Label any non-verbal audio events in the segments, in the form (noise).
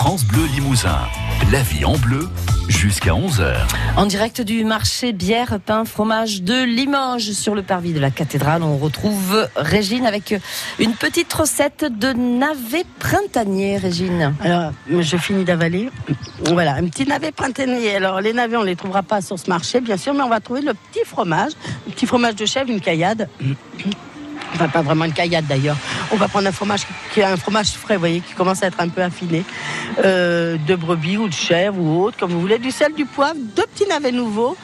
France Bleu Limousin. La vie en bleu jusqu'à 11h. En direct du marché bière, pain, fromage de Limoges sur le parvis de la cathédrale, on retrouve Régine avec une petite recette de navet printanier, Régine. Alors, je finis d'avaler. Voilà, un petit navet printanier. Alors, les navets, on les trouvera pas sur ce marché, bien sûr, mais on va trouver le petit fromage, le petit fromage de chèvre, une caillade. Enfin, pas vraiment une caillade d'ailleurs. On va prendre un fromage qui est un fromage frais, vous voyez, qui commence à être un peu affiné, euh, de brebis ou de chèvre ou autre, comme vous voulez, du sel, du poivre, deux petits navets nouveaux,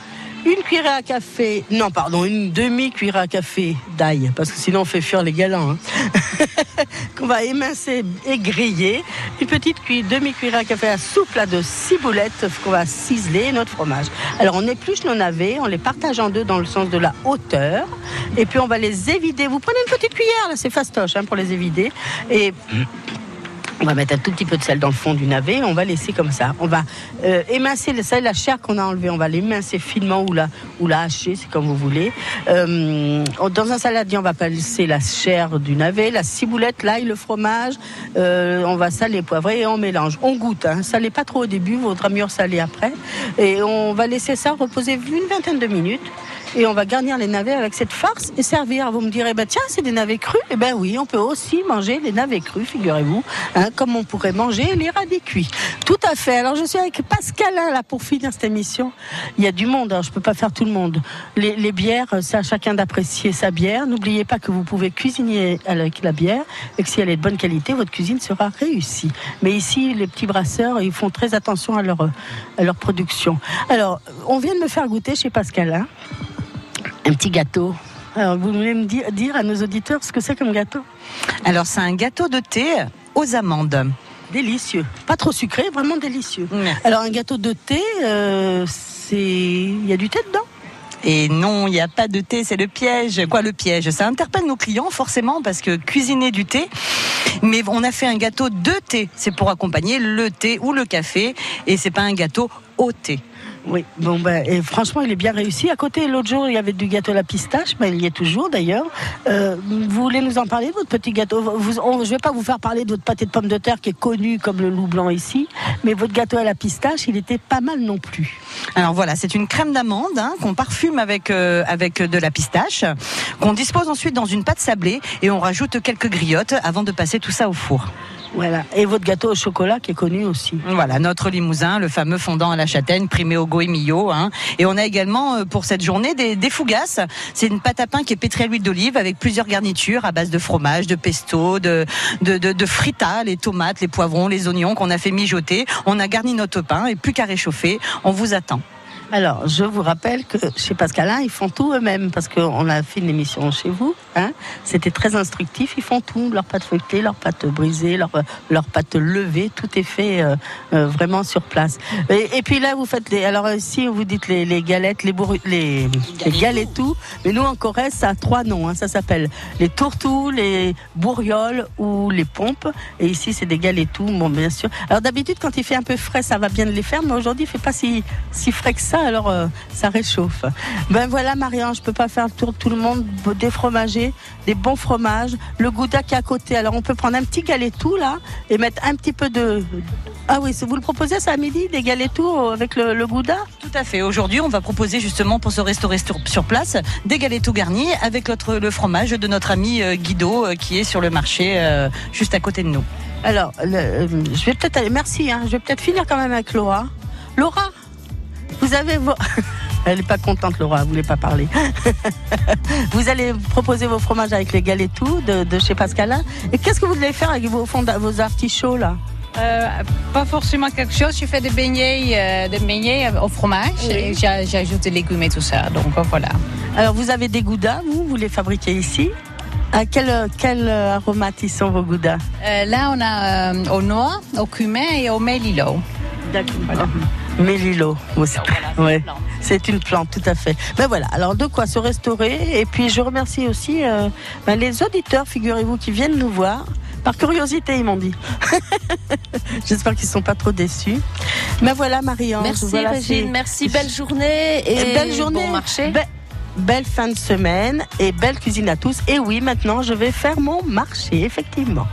une cuillère à café, non pardon, une demi-cuillère à café d'ail, parce que sinon on fait fuir les galants, hein. (laughs) qu'on va émincer et griller, une petite cuillère, demi-cuillère à café à soupe là, de ciboulette qu'on va ciseler notre fromage. Alors on épluche nos navets, on les partage en deux dans le sens de la hauteur, et puis on va les évider. Vous prenez une petite cuillère, là c'est fastoche hein, pour les évider, et on va mettre un tout petit peu de sel dans le fond du navet, on va laisser comme ça. On va euh, émincer le sel, la chair qu'on a enlevée, on va l'émincer finement ou la, hacher, c'est comme vous voulez. Euh, dans un saladier, on va passer la chair du navet, la ciboulette, l'ail, le fromage. Euh, on va saler, poivrer et on mélange. On goûte, hein, pas trop au début, vaudra mieux saler après. Et on va laisser ça reposer une vingtaine de minutes et on va garnir les navets avec cette farce et servir. Vous me direz, bah tiens, c'est des navets crus. Eh ben oui, on peut aussi manger les navets crus, figurez-vous, hein, comme on pourrait manger les radis cuits. Tout à fait. Alors je suis avec Pascalin là pour finir cette émission. Il y a du monde, hein, je peux pas faire tout le monde. Les, bières, c'est à chacun d'apprécier sa bière. N'oubliez pas que vous pouvez cuisiner avec la bière et que si elle est de bonne qualité, votre cuisine sera réussie. Mais ici, les petits brasseurs, ils font très attention à leur, à leur production. Alors, on vient de me faire goûter chez Pascalin un petit gâteau. Alors, vous voulez me dire, dire à nos auditeurs ce que c'est comme gâteau? Alors, c'est un gâteau de thé aux amandes. Délicieux. Pas trop sucré, vraiment délicieux. Merci. Alors, un gâteau de thé, euh, c'est. Il y a du thé dedans? Et non, il n'y a pas de thé, c'est le piège. Quoi, le piège? Ça interpelle nos clients forcément parce que cuisiner du thé, mais on a fait un gâteau de thé. C'est pour accompagner le thé ou le café, et c'est pas un gâteau au thé. Oui, bon ben, et franchement, il est bien réussi. À côté, l'autre jour, il y avait du gâteau à la pistache, mais il y est toujours d'ailleurs. Euh, vous voulez nous en parler votre petit gâteau? Vous, Je vais pas vous faire parler de votre pâté de pommes de terre qui est connu comme le loup blanc ici, mais votre gâteau à la pistache, il était pas mal non plus. Alors voilà, c'est une crème d'amande hein, qu'on parfume avec euh, avec de la pistache, qu'on dispose ensuite dans une pâte sablée et on rajoute quelques griottes avant de passer tout ça au four. Voilà. Et votre gâteau au chocolat qui est connu aussi. Voilà, notre limousin, le fameux fondant à la châtaigne, primé au goemillo. Hein. Et on a également euh, pour cette journée des, des fougasses. C'est une pâte à pain qui est pétrie à l'huile d'olive avec plusieurs garnitures à base de fromage, de pesto, de, de, de, de frita, les tomates, les poivrons, les oignons qu'on a fait mijoter. On a garni notre pain et plus qu'à réchauffer. On vous attend. Alors, je vous rappelle que chez Pascalin, ils font tout eux-mêmes parce qu'on a fait une émission chez vous. Hein. C'était très instructif. Ils font tout leur pâte feuilletée, leur pâte brisée, leur, leur pâte levée. Tout est fait euh, euh, vraiment sur place. Et, puis là, vous faites les. Alors ici, vous dites les, galettes, les, bourru, les, les galetous. Mais nous, en Corrèze, ça a trois noms. Hein. Ça s'appelle les tourtous, les bourrioles ou les pompes. Et ici, c'est des galetous. Bon, bien sûr. Alors d'habitude, quand il fait un peu frais, ça va bien de les faire. Mais aujourd'hui, il fait pas si, si frais que ça alors euh, ça réchauffe. Ben voilà, Marianne, je peux pas faire le tour de tout le monde. Des fromagers, des bons fromages, le gouda qui est à côté. Alors on peut prendre un petit galetou là et mettre un petit peu de. Ah oui, vous le proposez ça à midi, des galetous avec le, le gouda? Tout à fait. Aujourd'hui, on va proposer justement pour se restaurer sur, place des galetous garnis avec notre, le fromage de notre ami euh, Guido euh, qui est sur le marché euh, juste à côté de nous. Alors, le, euh, je vais peut-être aller. Merci, hein, je vais peut-être finir quand même avec Laura. Laura, vous avez vos. (laughs) Elle n'est pas contente, Laura, elle voulait pas parler. (laughs) vous allez proposer vos fromages avec les galetous de, de chez Pascalin. Et qu'est-ce que vous voulez faire avec vos, fonda- vos artichauts, là? Euh, pas forcément quelque chose. Je fais des beignets, euh, des beignets au fromage Oui. et j'a- j'ajoute des légumes et tout ça. Donc euh, voilà. Alors, vous avez des goudas, vous, vous les fabriquez ici à quel, quel euh, aromate ils sont vos goudas Euh, là, on a euh, au noix, au cumin et au mélilo. D'accord. Mélilo. C'est- ouais. C'est une plante, tout à fait. Ben voilà, alors de quoi se restaurer. Et puis je remercie aussi euh, ben, les auditeurs, figurez-vous, qui viennent nous voir. Par curiosité, ils m'ont dit. (laughs) J'espère qu'ils ne sont pas trop déçus. Ben voilà, Marie-Ange. Merci voilà, Régine, merci, belle journée et, Et belle journée. bon marché. Be- belle fin de semaine et belle cuisine à tous. Et oui, maintenant, je vais faire mon marché, effectivement.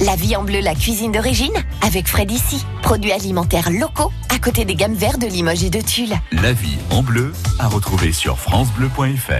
La vie en bleu, la cuisine d'origine, avec Fred ici. Produits alimentaires locaux, à côté des gammes vertes de Limoges et de Tulle. La vie en bleu, à retrouver sur FranceBleu.fr.